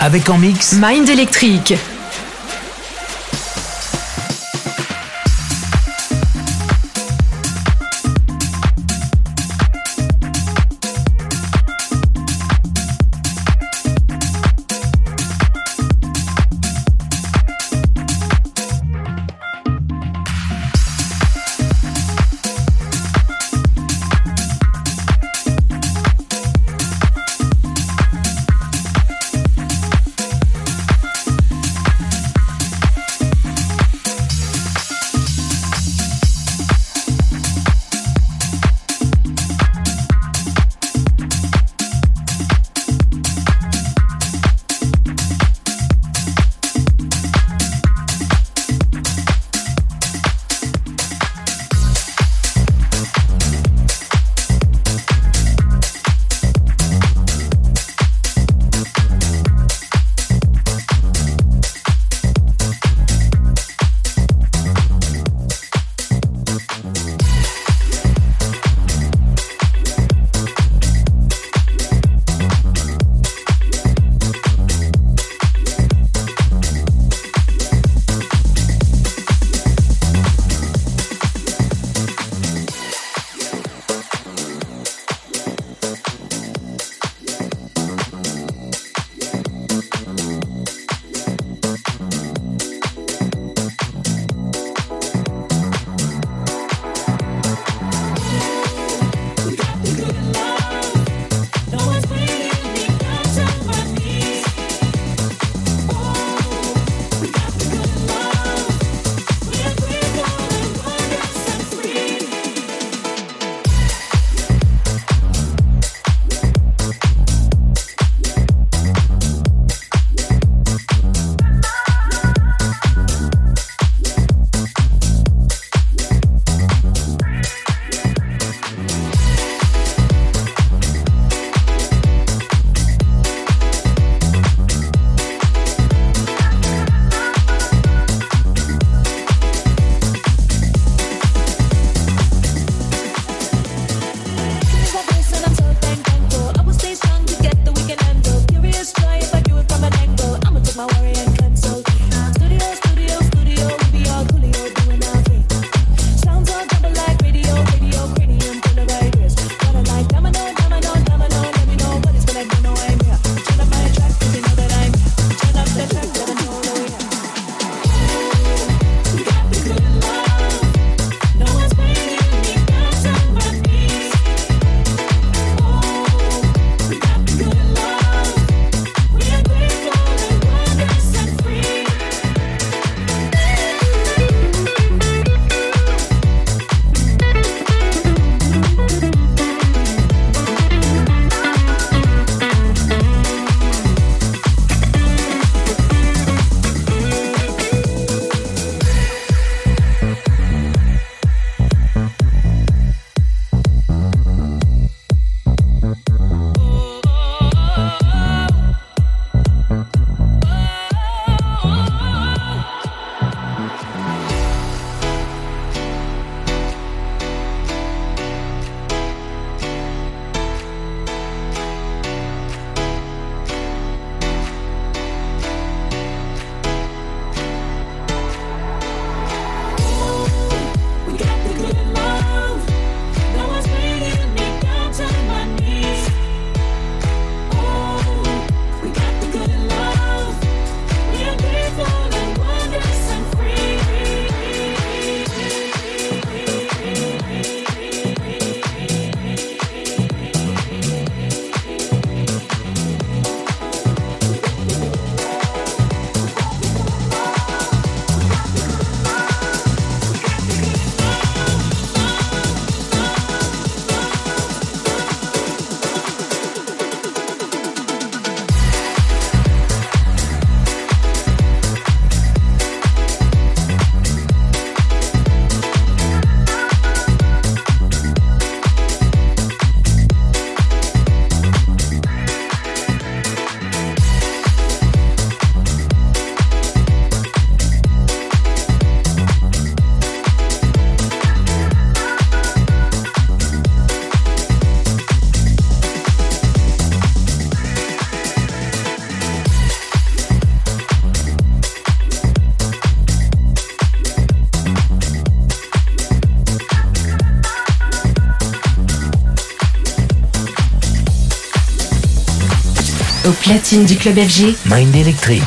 Avec en mix Mind Electric. Platine du club FG, Mind Electric.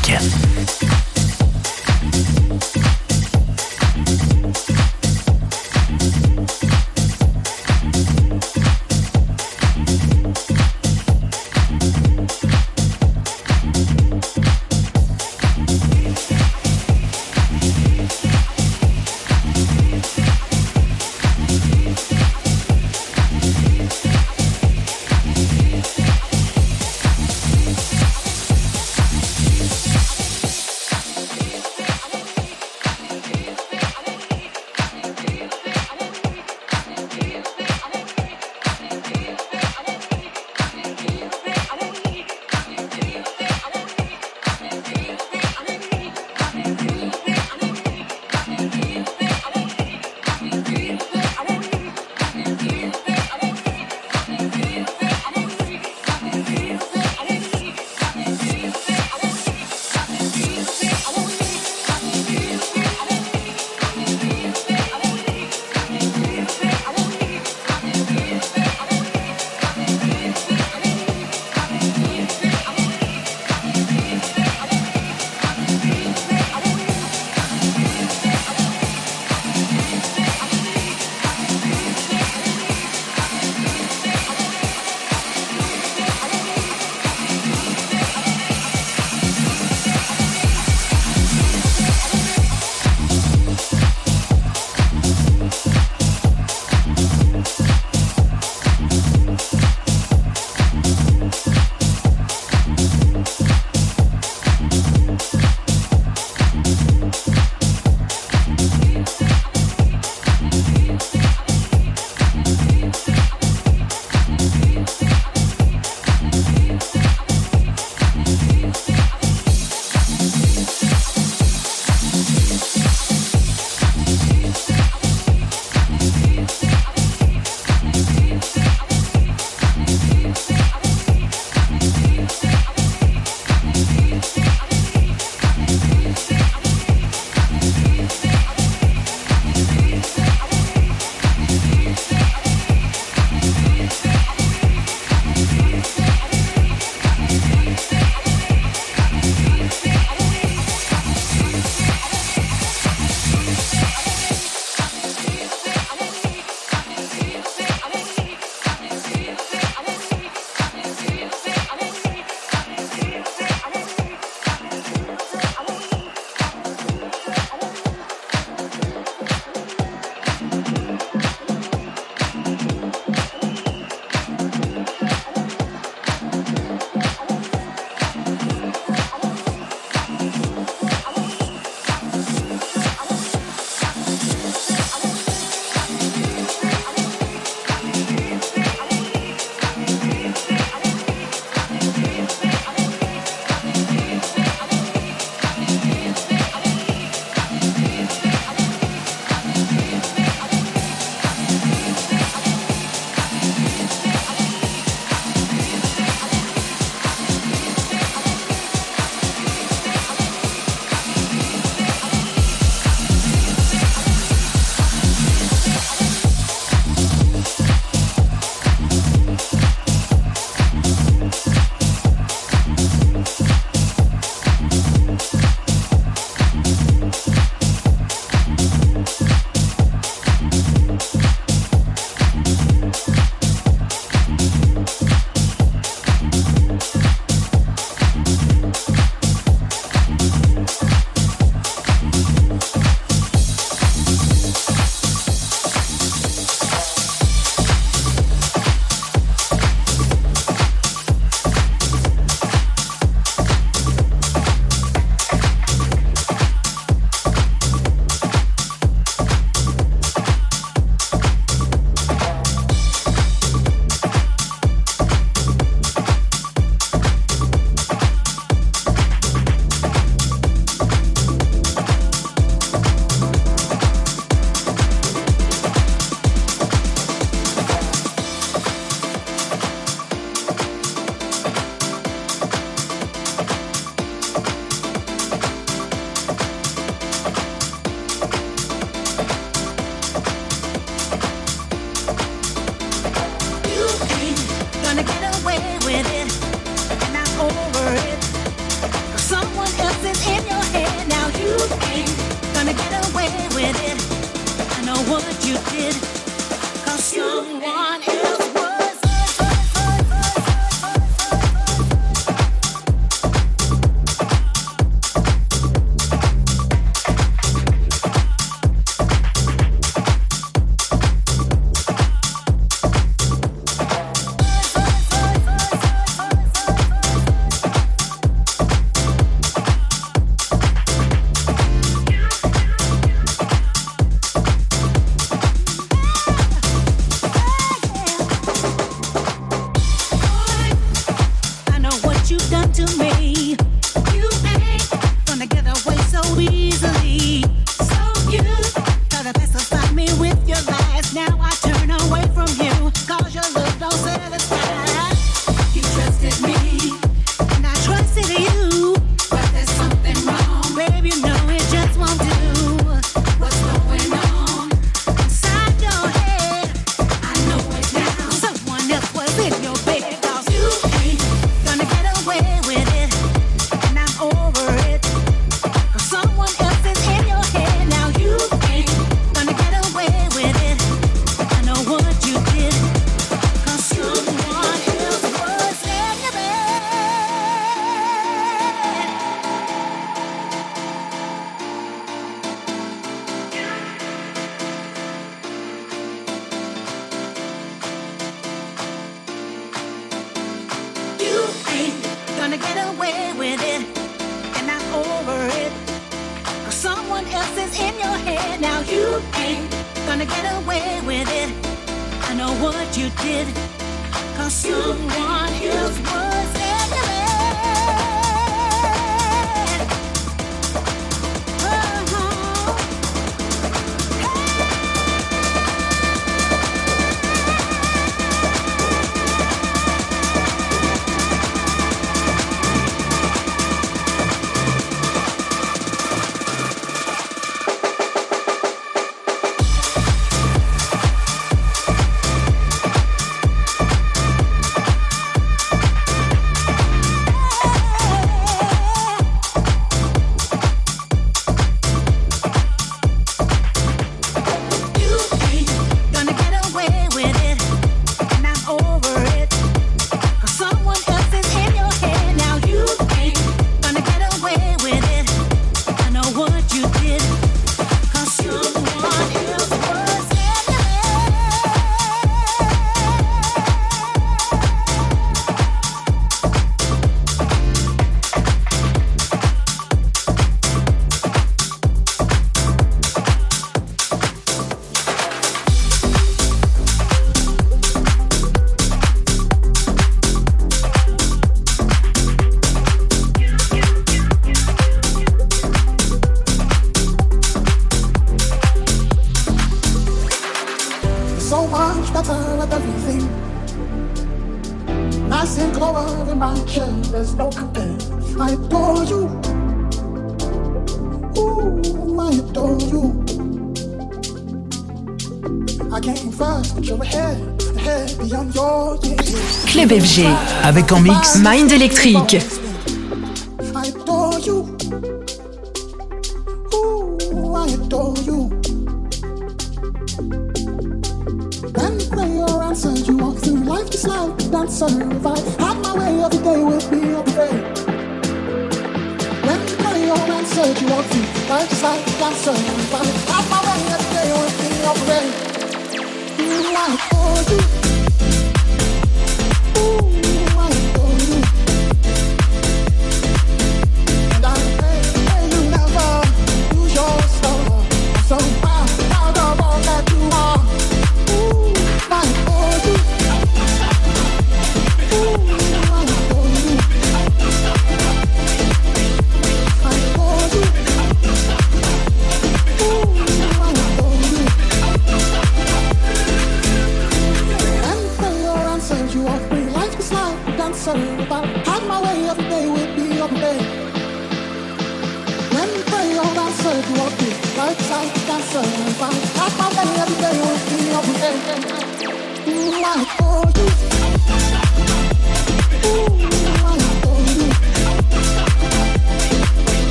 Avec en mix Mind Electric.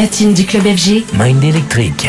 Platine du club FG, Mind électrique.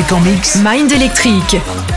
Avec en mix Mind Electric.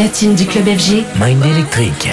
Platine du club FG, Mind Electric.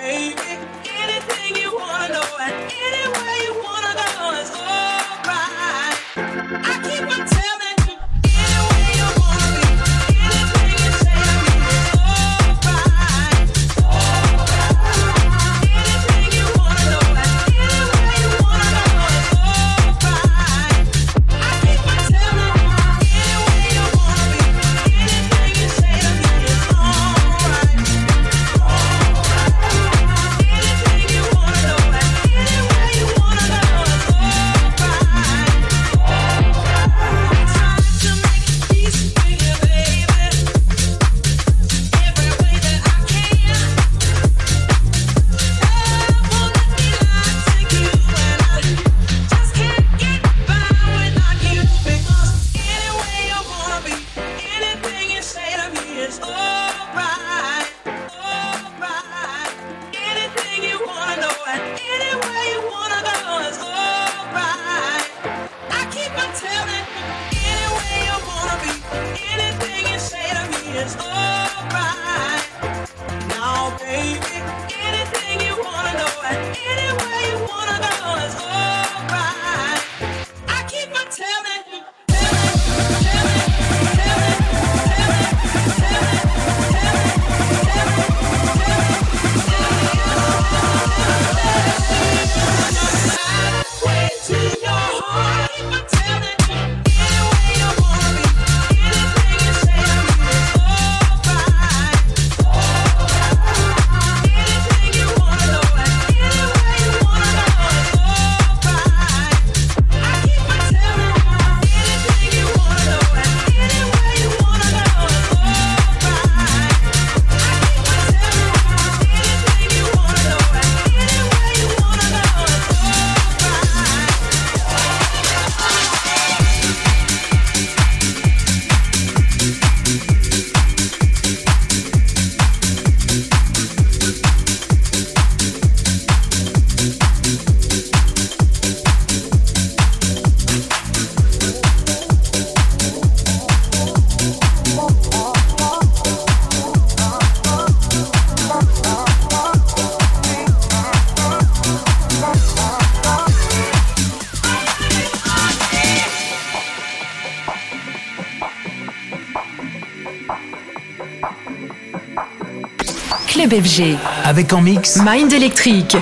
baby, anything. FG. Avec en mix Mind Electric.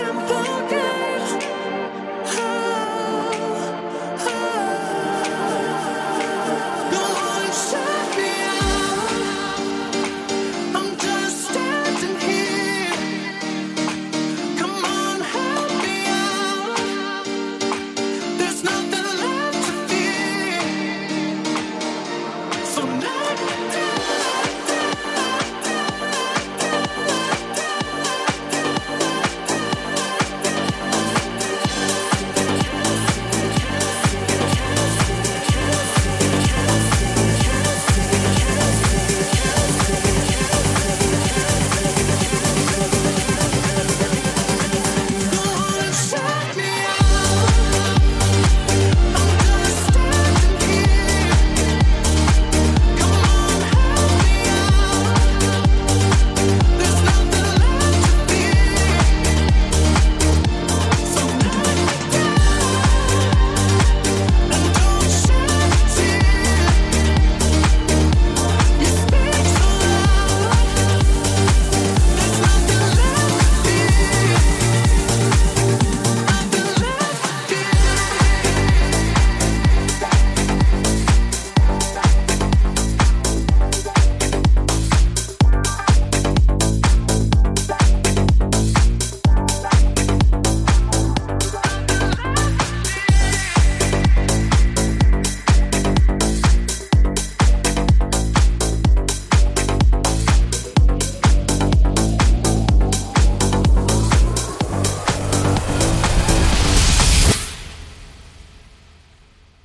simple.